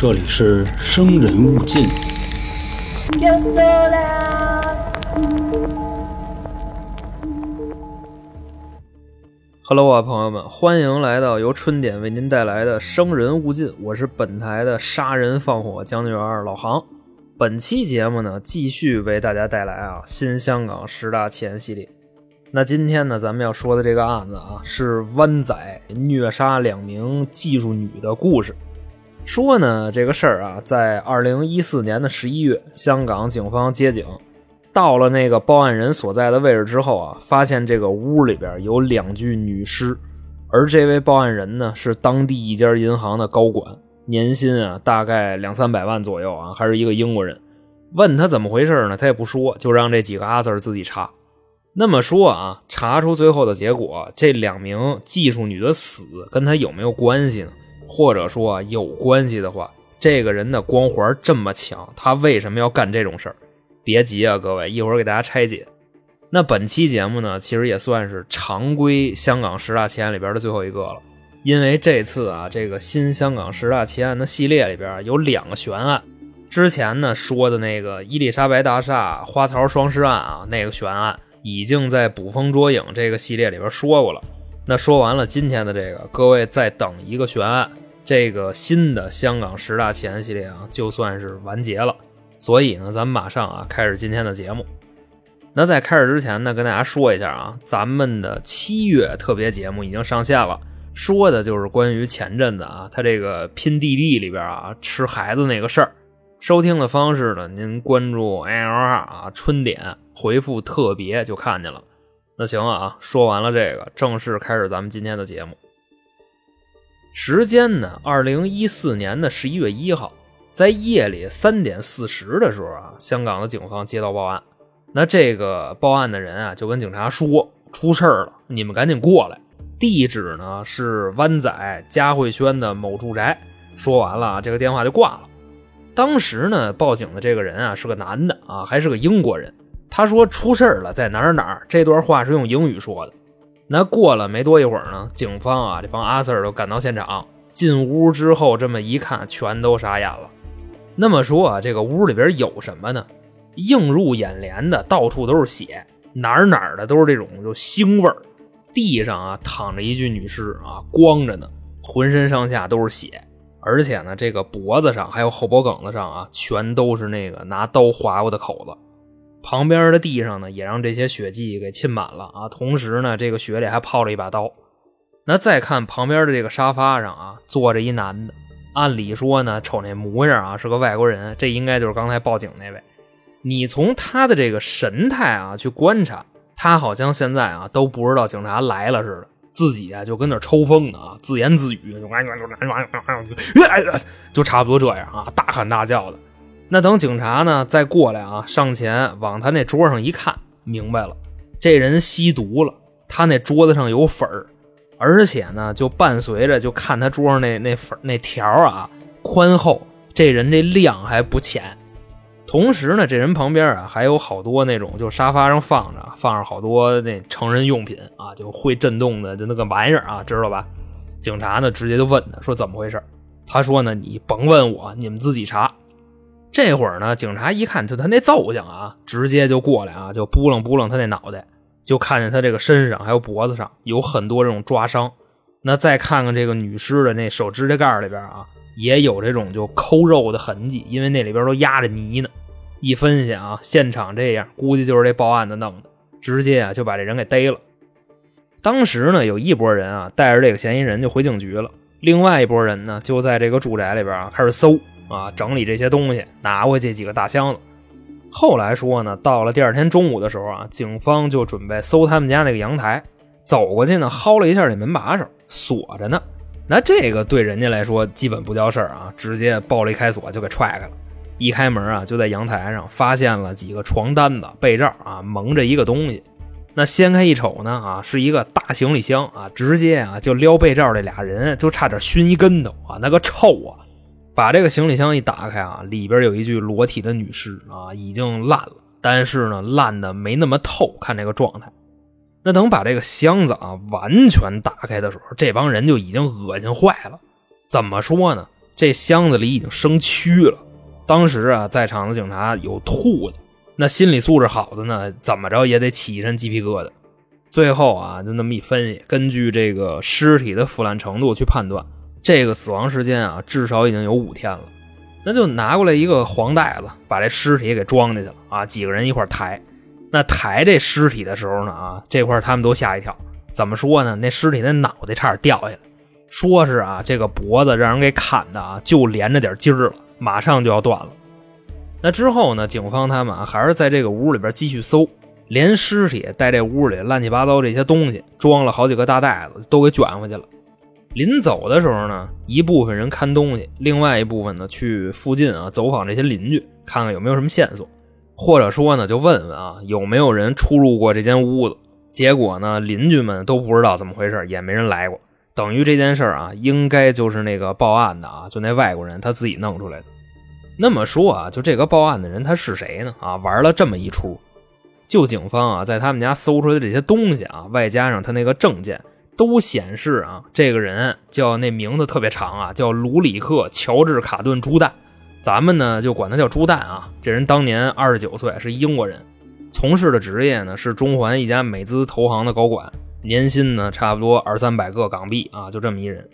这里是生人勿近。Hello 啊，朋友们，欢迎来到由春点为您带来的《生人勿近》，我是本台的杀人放火将军员老杭。本期节目呢，继续为大家带来啊新香港十大奇案系列。那今天呢，咱们要说的这个案子啊，是湾仔虐杀两名技术女的故事。说呢，这个事儿啊，在二零一四年的十一月，香港警方接警，到了那个报案人所在的位置之后啊，发现这个屋里边有两具女尸，而这位报案人呢是当地一家银行的高管，年薪啊大概两三百万左右啊，还是一个英国人。问他怎么回事呢，他也不说，就让这几个阿 Sir 自己查。那么说啊，查出最后的结果，这两名技术女的死跟他有没有关系呢？或者说，有关系的话，这个人的光环这么强，他为什么要干这种事儿？别急啊，各位，一会儿给大家拆解。那本期节目呢，其实也算是常规香港十大奇案里边的最后一个了，因为这次啊，这个新香港十大奇案的系列里边有两个悬案。之前呢说的那个伊丽莎白大厦花槽双尸案啊，那个悬案已经在捕风捉影这个系列里边说过了。那说完了今天的这个，各位再等一个悬案，这个新的香港十大奇案系列啊，就算是完结了。所以呢，咱们马上啊开始今天的节目。那在开始之前呢，跟大家说一下啊，咱们的七月特别节目已经上线了，说的就是关于前阵子啊，他这个拼弟弟里边啊吃孩子那个事儿。收听的方式呢，您关注 L R 啊春点回复特别就看见了。那行啊，说完了这个，正式开始咱们今天的节目。时间呢，二零一四年的十一月一号，在夜里三点四十的时候啊，香港的警方接到报案。那这个报案的人啊，就跟警察说出事儿了，你们赶紧过来。地址呢是湾仔嘉汇轩的某住宅。说完了，这个电话就挂了。当时呢，报警的这个人啊是个男的啊，还是个英国人。他说出事儿了，在哪儿哪儿。这段话是用英语说的。那过了没多一会儿呢，警方啊这帮阿 Sir 都赶到现场。进屋之后，这么一看，全都傻眼了。那么说啊，这个屋里边有什么呢？映入眼帘的，到处都是血，哪儿哪儿的都是这种就腥味儿。地上啊躺着一具女尸啊，光着呢，浑身上下都是血。而且呢，这个脖子上还有后脖梗子上啊，全都是那个拿刀划过的口子。旁边的地上呢，也让这些血迹给浸满了啊。同时呢，这个血里还泡着一把刀。那再看旁边的这个沙发上啊，坐着一男的。按理说呢，瞅那模样啊，是个外国人，这应该就是刚才报警那位。你从他的这个神态啊去观察，他好像现在啊都不知道警察来了似的。自己啊就跟那抽风呢啊，自言自语，就差不多这样啊，大喊大叫的。那等警察呢再过来啊，上前往他那桌上一看，明白了，这人吸毒了。他那桌子上有粉儿，而且呢就伴随着就看他桌上那那粉那条啊宽厚，这人这量还不浅。同时呢，这人旁边啊还有好多那种，就沙发上放着放着好多那成人用品啊，就会震动的就那个玩意儿啊，知道吧？警察呢直接就问他说怎么回事？他说呢你甭问我，你们自己查。这会儿呢，警察一看就他那揍相啊，直接就过来啊，就扑棱扑棱他那脑袋，就看见他这个身上还有脖子上有很多这种抓伤。那再看看这个女尸的那手指甲盖里边啊。也有这种就抠肉的痕迹，因为那里边都压着泥呢。一分析啊，现场这样，估计就是这报案的弄的，直接啊就把这人给逮了。当时呢，有一拨人啊带着这个嫌疑人就回警局了，另外一拨人呢就在这个住宅里边啊开始搜啊，整理这些东西，拿回去几个大箱子。后来说呢，到了第二天中午的时候啊，警方就准备搜他们家那个阳台，走过去呢，薅了一下这门把手，锁着呢。那这个对人家来说基本不叫事儿啊，直接抱了一开锁就给踹开了。一开门啊，就在阳台上发现了几个床单子、被罩啊，蒙着一个东西。那掀开一瞅呢，啊，是一个大行李箱啊，直接啊就撩被罩这俩人就差点熏一跟头啊，那个臭啊！把这个行李箱一打开啊，里边有一具裸体的女尸啊，已经烂了，但是呢烂的没那么透，看这个状态。那等把这个箱子啊完全打开的时候，这帮人就已经恶心坏了。怎么说呢？这箱子里已经生蛆了。当时啊，在场的警察有吐的，那心理素质好的呢，怎么着也得起一身鸡皮疙瘩。最后啊，就那么一分析，根据这个尸体的腐烂程度去判断，这个死亡时间啊，至少已经有五天了。那就拿过来一个黄袋子，把这尸体给装进去了啊，几个人一块抬。那抬这尸体的时候呢，啊，这块他们都吓一跳。怎么说呢？那尸体那脑袋差点掉下来，说是啊，这个脖子让人给砍的啊，就连着点筋儿了，马上就要断了。那之后呢，警方他们啊，还是在这个屋里边继续搜，连尸体带这屋里乱七八糟这些东西，装了好几个大袋子，都给卷回去了。临走的时候呢，一部分人看东西，另外一部分呢去附近啊走访这些邻居，看看有没有什么线索，或者说呢就问问啊有没有人出入过这间屋子。结果呢，邻居们都不知道怎么回事，也没人来过。等于这件事啊，应该就是那个报案的啊，就那外国人他自己弄出来的。那么说啊，就这个报案的人他是谁呢？啊，玩了这么一出。就警方啊，在他们家搜出来的这些东西啊，外加上他那个证件，都显示啊，这个人叫那名字特别长啊，叫卢里克·乔治·卡顿·朱旦，咱们呢就管他叫朱旦啊。这人当年二十九岁，是英国人。从事的职业呢是中环一家美资投行的高管，年薪呢差不多二三百个港币啊，就这么一人。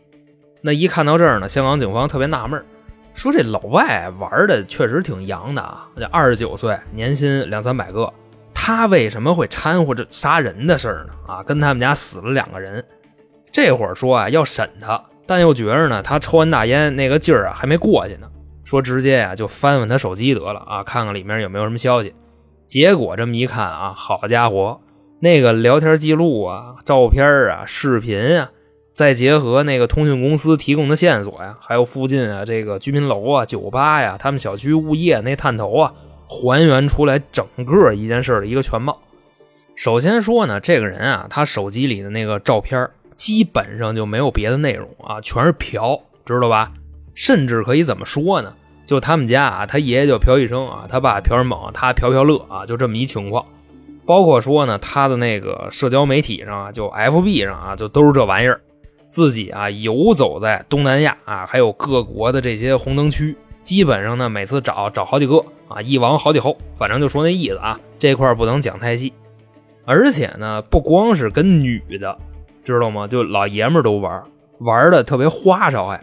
那一看到这儿呢，香港警方特别纳闷，说这老外玩的确实挺洋的啊，这二十九岁，年薪两三百个，他为什么会掺和这杀人的事儿呢？啊，跟他们家死了两个人，这会儿说啊要审他，但又觉着呢他抽完大烟那个劲儿啊还没过去呢，说直接呀就翻翻他手机得了啊，看看里面有没有什么消息。结果这么一看啊，好家伙，那个聊天记录啊、照片啊、视频啊，再结合那个通讯公司提供的线索呀，还有附近啊这个居民楼啊、酒吧呀、他们小区物业那探头啊，还原出来整个一件事的一个全貌。首先说呢，这个人啊，他手机里的那个照片基本上就没有别的内容啊，全是嫖，知道吧？甚至可以怎么说呢？就他们家啊，他爷爷叫朴医生啊，他爸朴仁猛，他朴朴乐啊，就这么一情况。包括说呢，他的那个社交媒体上啊，就 FB 上啊，就都是这玩意儿。自己啊，游走在东南亚啊，还有各国的这些红灯区，基本上呢，每次找找好几个啊，一王好几后，反正就说那意思啊。这块不能讲太细。而且呢，不光是跟女的，知道吗？就老爷们都玩，玩的特别花哨还。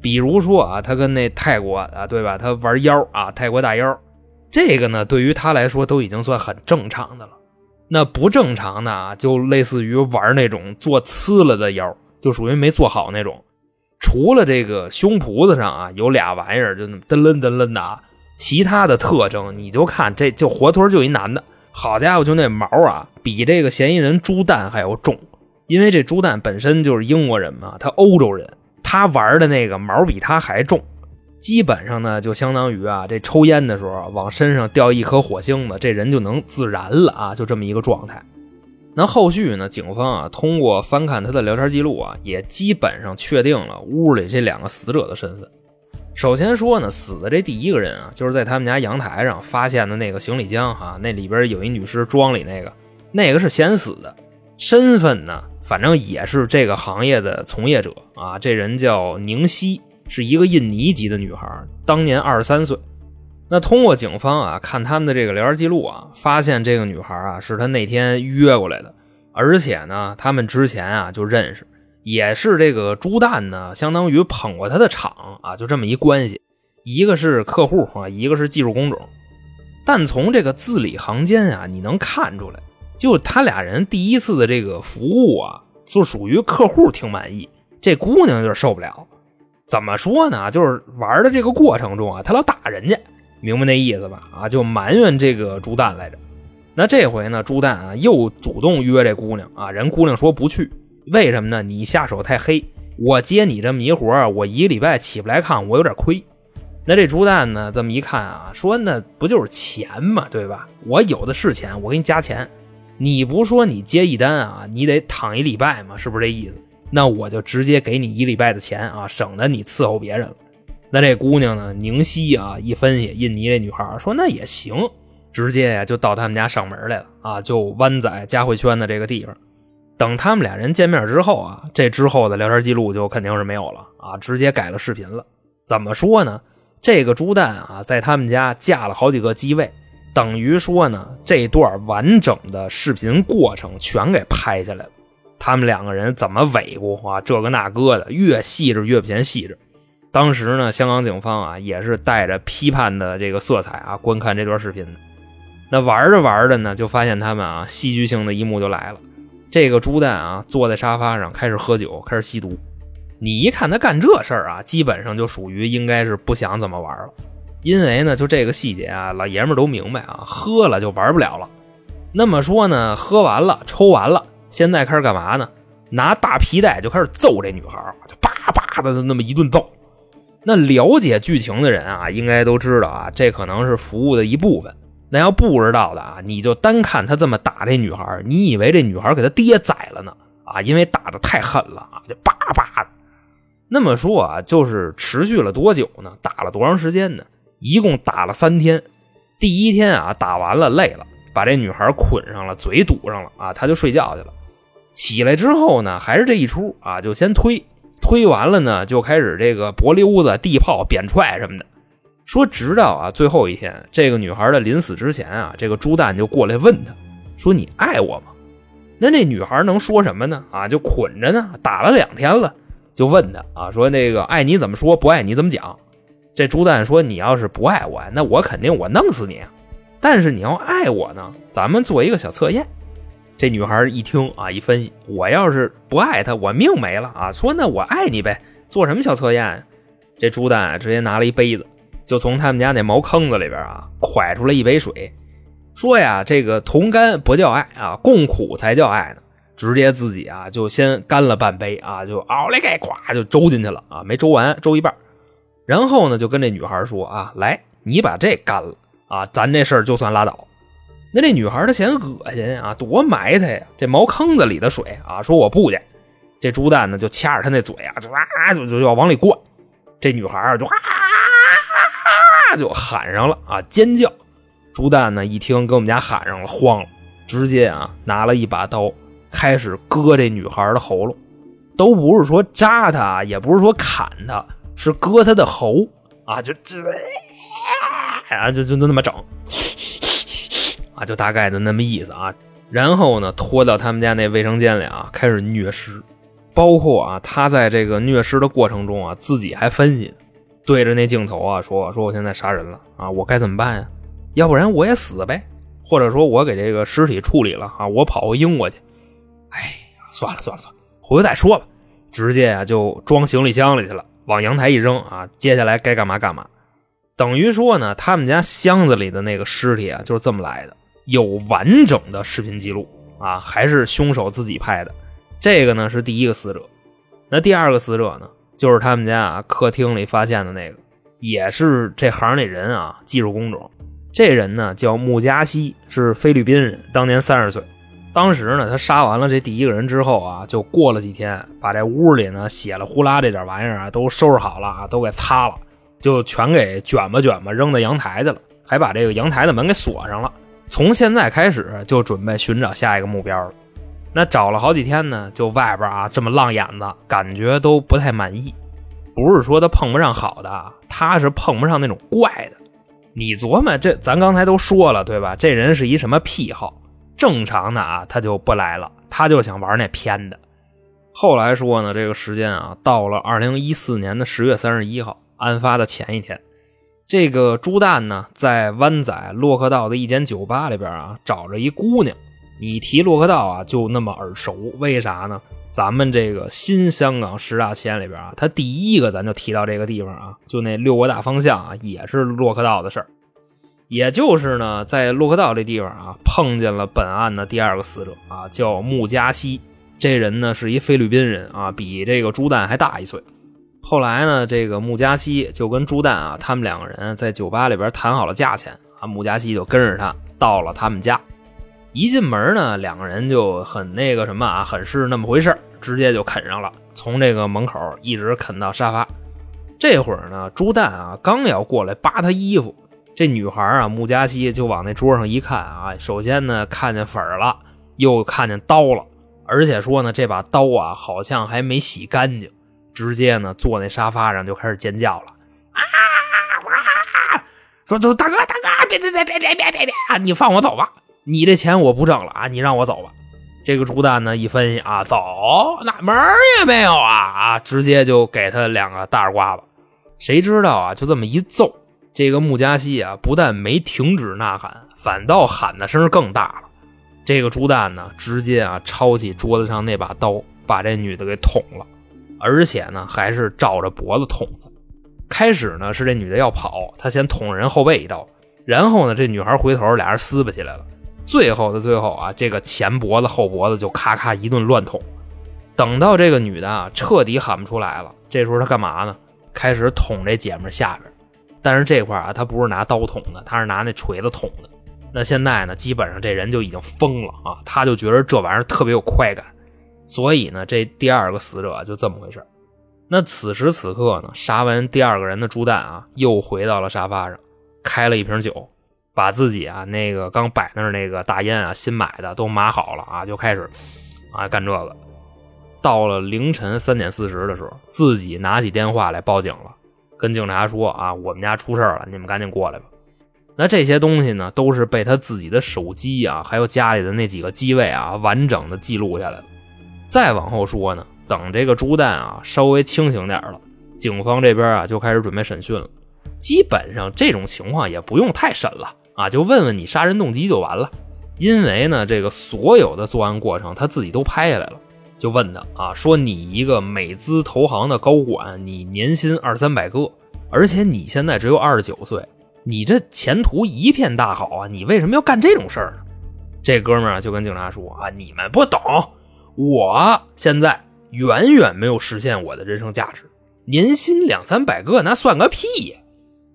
比如说啊，他跟那泰国啊，对吧？他玩妖啊，泰国大妖，这个呢，对于他来说都已经算很正常的了。那不正常的啊，就类似于玩那种做呲了的妖，就属于没做好那种。除了这个胸脯子上啊有俩玩意儿，就那么噔楞噔楞的啊，其他的特征你就看，这就活脱就一男的。好家伙，就那毛啊，比这个嫌疑人朱蛋还要重，因为这朱蛋本身就是英国人嘛，他欧洲人。他玩的那个毛比他还重，基本上呢就相当于啊，这抽烟的时候往身上掉一颗火星子，这人就能自燃了啊，就这么一个状态。那后续呢，警方啊通过翻看他的聊天记录啊，也基本上确定了屋里这两个死者的身份。首先说呢，死的这第一个人啊，就是在他们家阳台上发现的那个行李箱哈，那里边有一女尸装里那个，那个是先死的，身份呢？反正也是这个行业的从业者啊，这人叫宁西，是一个印尼籍的女孩，当年二十三岁。那通过警方啊看他们的这个聊天记录啊，发现这个女孩啊是他那天约过来的，而且呢，他们之前啊就认识，也是这个朱蛋呢，相当于捧过他的场啊，就这么一关系，一个是客户啊，一个是技术工种。但从这个字里行间啊，你能看出来。就他俩人第一次的这个服务啊，就属于客户挺满意，这姑娘就是受不了。怎么说呢？就是玩的这个过程中啊，他老打人家，明白那意思吧？啊，就埋怨这个朱蛋来着。那这回呢，朱蛋啊又主动约这姑娘啊，人姑娘说不去，为什么呢？你下手太黑，我接你这么一活我一个礼拜起不来炕，我有点亏。那这朱蛋呢，这么一看啊，说那不就是钱嘛，对吧？我有的是钱，我给你加钱。你不说你接一单啊，你得躺一礼拜嘛，是不是这意思？那我就直接给你一礼拜的钱啊，省得你伺候别人了。那这姑娘呢，宁西啊，一分析，印尼这女孩说那也行，直接呀就到他们家上门来了啊，就湾仔嘉汇圈的这个地方。等他们俩人见面之后啊，这之后的聊天记录就肯定是没有了啊，直接改了视频了。怎么说呢？这个朱蛋啊，在他们家架了好几个机位，等于说呢，这段完整的视频过程全给拍下来了。他们两个人怎么尾过啊？这个那个的，越细致越不嫌细致。当时呢，香港警方啊，也是带着批判的这个色彩啊，观看这段视频的。那玩着玩着呢，就发现他们啊，戏剧性的一幕就来了。这个朱蛋啊，坐在沙发上开始喝酒，开始吸毒。你一看他干这事儿啊，基本上就属于应该是不想怎么玩了。因为呢，就这个细节啊，老爷们都明白啊，喝了就玩不了了。那么说呢，喝完了，抽完了，现在开始干嘛呢？拿大皮带就开始揍这女孩就叭叭的那么一顿揍。那了解剧情的人啊，应该都知道啊，这可能是服务的一部分。那要不知道的啊，你就单看他这么打这女孩，你以为这女孩给他爹宰了呢？啊，因为打的太狠了啊，就叭叭的。那么说啊，就是持续了多久呢？打了多长时间呢？一共打了三天。第一天啊，打完了累了，把这女孩捆上了，嘴堵上了啊，他就睡觉去了。起来之后呢，还是这一出啊，就先推，推完了呢，就开始这个脖溜子、地炮、扁踹什么的。说直到啊最后一天，这个女孩的临死之前啊，这个朱蛋就过来问他，说你爱我吗？那这女孩能说什么呢？啊，就捆着呢，打了两天了，就问他啊，说那个爱你怎么说，不爱你怎么讲？这朱蛋说，你要是不爱我，那我肯定我弄死你。但是你要爱我呢，咱们做一个小测验。这女孩一听啊，一分析，我要是不爱他，我命没了啊。说那我爱你呗，做什么小测验？这朱蛋直接拿了一杯子。就从他们家那茅坑子里边啊，蒯出来一杯水，说呀，这个同甘不叫爱啊，共苦才叫爱呢。直接自己啊，就先干了半杯啊，就奥利给，咵就周进去了啊，没周完，周一半。然后呢，就跟这女孩说啊，来，你把这干了啊，咱这事儿就算拉倒。那这女孩她嫌恶心啊，多埋汰呀，这茅坑子里的水啊，说我不去。这猪蛋呢，就掐着她那嘴啊，就啊，就就要往里灌。这女孩就啊。就喊上了啊！尖叫！朱蛋呢一听跟我们家喊上了，慌了，直接啊拿了一把刀，开始割这女孩的喉咙，都不是说扎她，也不是说砍她，是割她的喉啊！就这啊，就就就那么整啊，就大概的那么意思啊。然后呢，拖到他们家那卫生间里啊，开始虐尸，包括啊，他在这个虐尸的过程中啊，自己还分析。对着那镜头啊说说我现在杀人了啊我该怎么办呀？要不然我也死呗，或者说我给这个尸体处理了啊我跑回英国去。哎呀算了算了算了，回头再说吧。直接啊就装行李箱里去了，往阳台一扔啊，接下来该干嘛干嘛。等于说呢，他们家箱子里的那个尸体啊就是这么来的，有完整的视频记录啊，还是凶手自己拍的。这个呢是第一个死者，那第二个死者呢？就是他们家啊，客厅里发现的那个，也是这行里人啊，技术工种。这人呢叫穆加西，是菲律宾人，当年三十岁。当时呢，他杀完了这第一个人之后啊，就过了几天，把这屋里呢血了呼啦这点玩意儿啊都收拾好了啊，都给擦了，就全给卷吧卷吧扔到阳台去了，还把这个阳台的门给锁上了。从现在开始就准备寻找下一个目标了。那找了好几天呢，就外边啊这么浪眼子，感觉都不太满意。不是说他碰不上好的，他是碰不上那种怪的。你琢磨这，咱刚才都说了对吧？这人是一什么癖好？正常的啊，他就不来了，他就想玩那偏的。后来说呢，这个时间啊，到了二零一四年的十月三十一号，案发的前一天，这个朱旦呢，在湾仔洛克道的一间酒吧里边啊，找着一姑娘。你提洛克道啊，就那么耳熟，为啥呢？咱们这个新香港十大奇案里边啊，他第一个咱就提到这个地方啊，就那六个大方向啊，也是洛克道的事儿。也就是呢，在洛克道这地方啊，碰见了本案的第二个死者啊，叫穆加西。这人呢是一菲律宾人啊，比这个朱蛋还大一岁。后来呢，这个穆加西就跟朱蛋啊，他们两个人在酒吧里边谈好了价钱啊，穆加西就跟着他到了他们家。一进门呢，两个人就很那个什么啊，很是那么回事直接就啃上了，从这个门口一直啃到沙发。这会儿呢，朱蛋啊刚要过来扒他衣服，这女孩啊穆加西就往那桌上一看啊，首先呢看见粉了，又看见刀了，而且说呢这把刀啊好像还没洗干净，直接呢坐那沙发上就开始尖叫了，说就大哥大哥，别别别别别别别别啊！你放我走吧，你这钱我不挣了啊！你让我走吧。这个朱丹呢一分析啊，走那门也没有啊啊！直接就给他两个大耳刮子。谁知道啊，就这么一揍，这个穆加西啊不但没停止呐喊，反倒喊的声更大了。这个朱丹呢，直接啊抄起桌子上那把刀，把这女的给捅了，而且呢还是照着脖子捅的。开始呢是这女的要跑，他先捅人后背一刀，然后呢这女孩回头，俩人撕巴起来了。最后的最后啊，这个前脖子后脖子就咔咔一顿乱捅。等到这个女的啊彻底喊不出来了，这时候她干嘛呢？开始捅这姐们下边。但是这块啊，她不是拿刀捅的，她是拿那锤子捅的。那现在呢，基本上这人就已经疯了啊！他就觉得这玩意儿特别有快感，所以呢，这第二个死者就这么回事那此时此刻呢，杀完第二个人的朱蛋啊，又回到了沙发上，开了一瓶酒。把自己啊那个刚摆那儿那个大烟啊新买的都码好了啊，就开始啊干这个。到了凌晨三点四十的时候，自己拿起电话来报警了，跟警察说啊我们家出事了，你们赶紧过来吧。那这些东西呢，都是被他自己的手机啊，还有家里的那几个机位啊，完整的记录下来了。再往后说呢，等这个朱蛋啊稍微清醒点了，警方这边啊就开始准备审讯了。基本上这种情况也不用太审了。啊，就问问你杀人动机就完了，因为呢，这个所有的作案过程他自己都拍下来了。就问他啊，说你一个美资投行的高管，你年薪二三百个，而且你现在只有二十九岁，你这前途一片大好啊，你为什么要干这种事儿呢？这哥们儿就跟警察说啊，你们不懂，我现在远远没有实现我的人生价值，年薪两三百个那算个屁呀！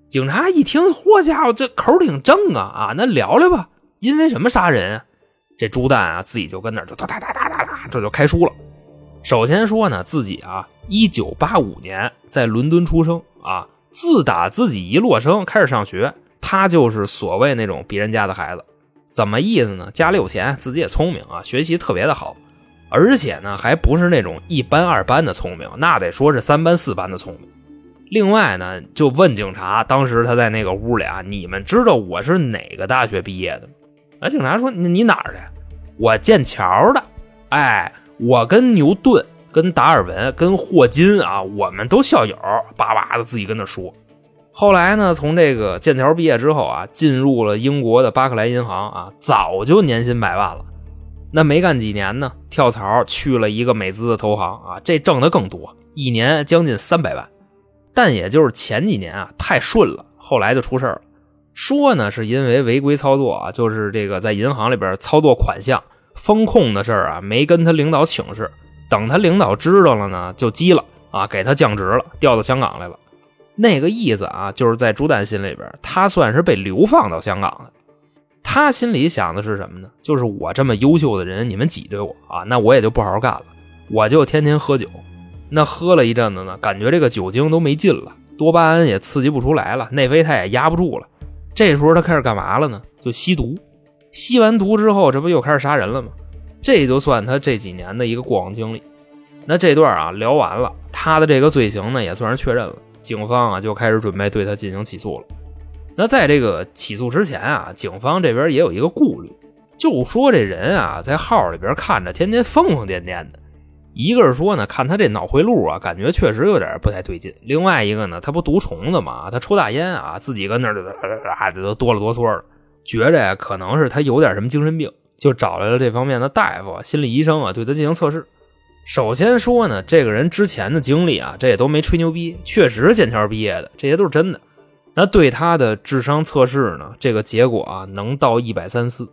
警察一听，嚯家伙，这口挺正啊啊！那聊聊吧，因为什么杀人？这朱蛋啊，自己就跟那就哒哒哒哒哒哒，这就开书了。首先说呢，自己啊，一九八五年在伦敦出生啊，自打自己一落生开始上学，他就是所谓那种别人家的孩子。怎么意思呢？家里有钱，自己也聪明啊，学习特别的好，而且呢，还不是那种一班二班的聪明，那得说是三班四班的聪明。另外呢，就问警察，当时他在那个屋里啊，你们知道我是哪个大学毕业的吗？啊，警察说你你哪儿的？我剑桥的。哎，我跟牛顿、跟达尔文、跟霍金啊，我们都校友。叭叭的自己跟那说。后来呢，从这个剑桥毕业之后啊，进入了英国的巴克莱银行啊，早就年薪百万了。那没干几年呢，跳槽去了一个美资的投行啊，这挣的更多，一年将近三百万。但也就是前几年啊，太顺了，后来就出事了。说呢，是因为违规操作啊，就是这个在银行里边操作款项、风控的事儿啊，没跟他领导请示。等他领导知道了呢，就急了啊，给他降职了，调到香港来了。那个意思啊，就是在朱丹心里边，他算是被流放到香港的。他心里想的是什么呢？就是我这么优秀的人，你们挤兑我啊，那我也就不好好干了，我就天天喝酒。那喝了一阵子呢，感觉这个酒精都没劲了，多巴胺也刺激不出来了，内啡肽也压不住了。这时候他开始干嘛了呢？就吸毒。吸完毒之后，这不又开始杀人了吗？这就算他这几年的一个过往经历。那这段啊聊完了，他的这个罪行呢也算是确认了，警方啊就开始准备对他进行起诉了。那在这个起诉之前啊，警方这边也有一个顾虑，就说这人啊在号里边看着天天疯疯癫癫的。一个是说呢，看他这脑回路啊，感觉确实有点不太对劲。另外一个呢，他不毒虫子嘛，他抽大烟啊，自己跟那儿啊，这都哆了哆嗦的，觉着呀，可能是他有点什么精神病，就找来了这方面的大夫、心理医生啊，对他进行测试。首先说呢，这个人之前的经历啊，这也都没吹牛逼，确实剑桥毕业的，这些都是真的。那对他的智商测试呢，这个结果啊，能到一百三四。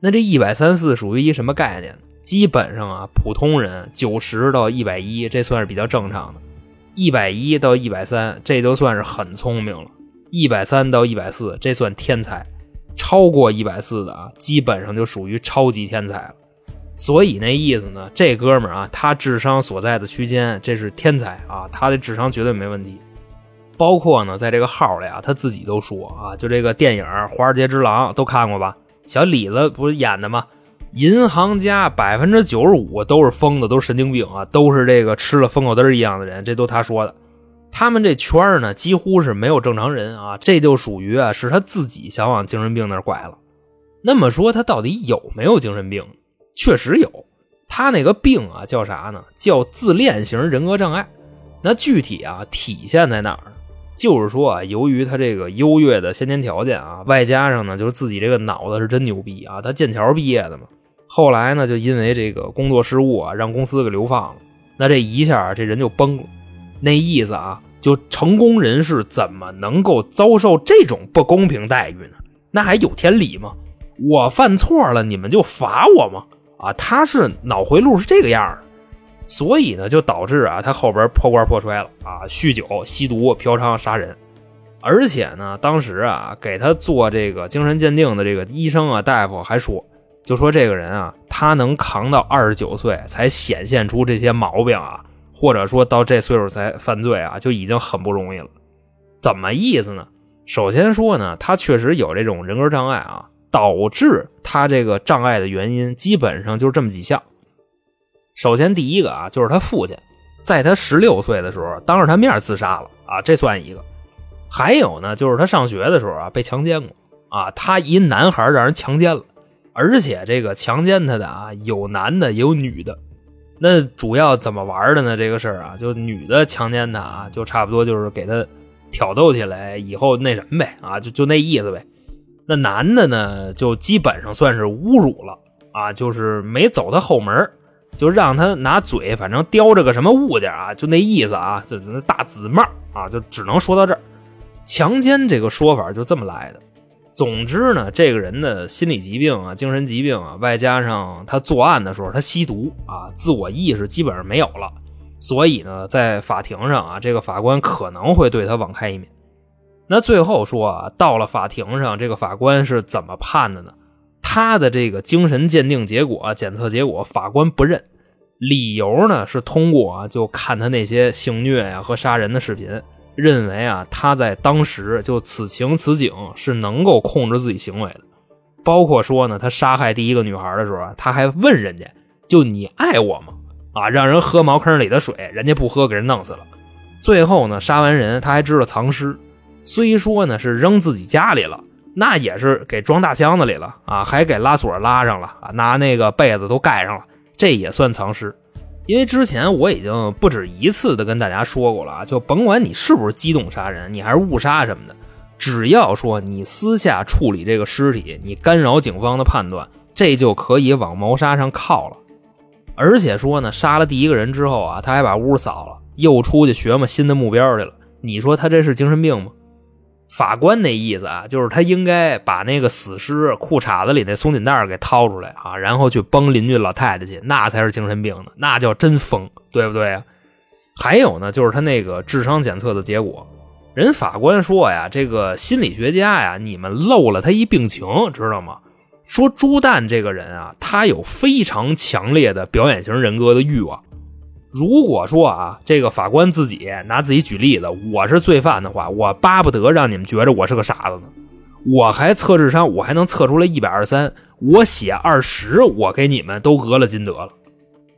那这一百三四属于一什么概念？基本上啊，普通人九十到一百一，这算是比较正常的；一百一到一百三，这就算是很聪明了；一百三到一百四，这算天才；超过一百四的啊，基本上就属于超级天才了。所以那意思呢，这哥们儿啊，他智商所在的区间，这是天才啊，他的智商绝对没问题。包括呢，在这个号里啊，他自己都说啊，就这个电影《华尔街之狼》都看过吧？小李子不是演的吗？银行家百分之九十五都是疯子，都是神经病啊，都是这个吃了疯狗灯一样的人，这都他说的。他们这圈儿呢，几乎是没有正常人啊，这就属于啊，是他自己想往精神病那儿拐了。那么说他到底有没有精神病？确实有，他那个病啊叫啥呢？叫自恋型人格障碍。那具体啊体现在哪儿？就是说啊，由于他这个优越的先天条件啊，外加上呢，就是自己这个脑子是真牛逼啊，他剑桥毕业的嘛。后来呢，就因为这个工作失误啊，让公司给流放了。那这一下这人就崩了。那意思啊，就成功人士怎么能够遭受这种不公平待遇呢？那还有天理吗？我犯错了，你们就罚我吗？啊，他是脑回路是这个样的。所以呢，就导致啊，他后边破罐破摔了啊，酗酒、吸毒、嫖娼、杀人，而且呢，当时啊，给他做这个精神鉴定的这个医生啊、大夫还说，就说这个人啊，他能扛到二十九岁才显现出这些毛病啊，或者说到这岁数才犯罪啊，就已经很不容易了。怎么意思呢？首先说呢，他确实有这种人格障碍啊，导致他这个障碍的原因基本上就是这么几项。首先，第一个啊，就是他父亲，在他十六岁的时候，当着他面自杀了啊，这算一个。还有呢，就是他上学的时候啊，被强奸过啊，他一男孩让人强奸了，而且这个强奸他的啊，有男的也有女的。那主要怎么玩的呢？这个事儿啊，就女的强奸他啊，就差不多就是给他挑逗起来，以后那什么呗啊，就就那意思呗。那男的呢，就基本上算是侮辱了啊，就是没走他后门就让他拿嘴，反正叼着个什么物件啊，就那意思啊，就是那大紫帽啊，就只能说到这儿。强奸这个说法就这么来的。总之呢，这个人的心理疾病啊、精神疾病啊，外加上他作案的时候他吸毒啊，自我意识基本上没有了，所以呢，在法庭上啊，这个法官可能会对他网开一面。那最后说啊，到了法庭上，这个法官是怎么判的呢？他的这个精神鉴定结果、检测结果，法官不认，理由呢是通过啊，就看他那些性虐呀和杀人的视频，认为啊他在当时就此情此景是能够控制自己行为的，包括说呢，他杀害第一个女孩的时候啊，他还问人家，就你爱我吗？啊，让人喝茅坑里的水，人家不喝，给人弄死了。最后呢，杀完人他还知道藏尸，虽说呢是扔自己家里了。那也是给装大箱子里了啊，还给拉锁拉上了啊，拿那个被子都盖上了，这也算藏尸。因为之前我已经不止一次的跟大家说过了啊，就甭管你是不是机动杀人，你还是误杀什么的，只要说你私下处理这个尸体，你干扰警方的判断，这就可以往谋杀上靠了。而且说呢，杀了第一个人之后啊，他还把屋扫了，又出去学嘛新的目标去了。你说他这是精神病吗？法官那意思啊，就是他应该把那个死尸裤衩子里那松紧带给掏出来啊，然后去崩邻居老太太去，那才是精神病呢，那叫真疯，对不对啊？还有呢，就是他那个智商检测的结果，人法官说呀，这个心理学家呀，你们漏了他一病情，知道吗？说朱蛋这个人啊，他有非常强烈的表演型人格的欲望。如果说啊，这个法官自己拿自己举例子，我是罪犯的话，我巴不得让你们觉着我是个傻子呢。我还测智商，我还能测出来一百二三，我写二十，我给你们都讹了金德了。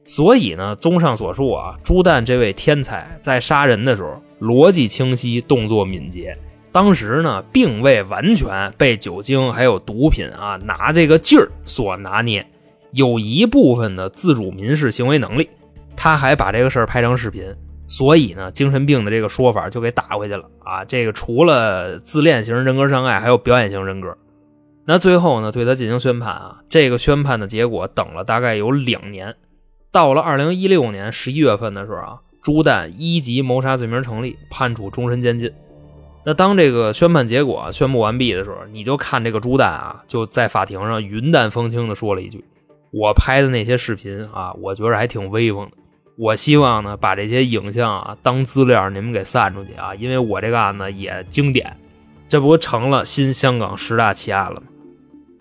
所以呢，综上所述啊，朱旦这位天才在杀人的时候逻辑清晰，动作敏捷，当时呢并未完全被酒精还有毒品啊拿这个劲儿所拿捏，有一部分的自主民事行为能力。他还把这个事儿拍成视频，所以呢，精神病的这个说法就给打回去了啊。这个除了自恋型人格障碍，还有表演型人格。那最后呢，对他进行宣判啊。这个宣判的结果等了大概有两年，到了二零一六年十一月份的时候啊，朱旦一级谋杀罪名成立，判处终身监禁。那当这个宣判结果宣布完毕的时候，你就看这个朱旦啊，就在法庭上云淡风轻的说了一句：“我拍的那些视频啊，我觉得还挺威风的。”我希望呢，把这些影像啊当资料，你们给散出去啊，因为我这个案子也经典，这不成了新香港十大奇案了吗？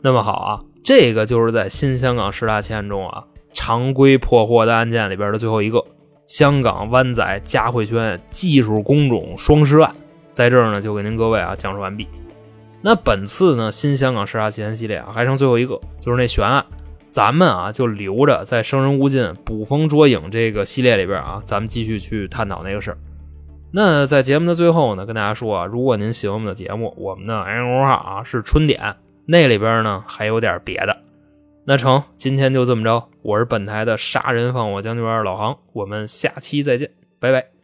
那么好啊，这个就是在新香港十大奇案中啊，常规破获的案件里边的最后一个——香港湾仔嘉汇轩技术工种双尸案，在这儿呢就给您各位啊讲述完毕。那本次呢新香港十大奇案系列啊还剩最后一个，就是那悬案。咱们啊，就留着在《生人勿近》捕风捉影这个系列里边啊，咱们继续去探讨那个事儿。那在节目的最后呢，跟大家说啊，如果您喜欢我们的节目，我们的哎我啊是春点，那里边呢还有点别的。那成，今天就这么着，我是本台的杀人放火将军老航，我们下期再见，拜拜。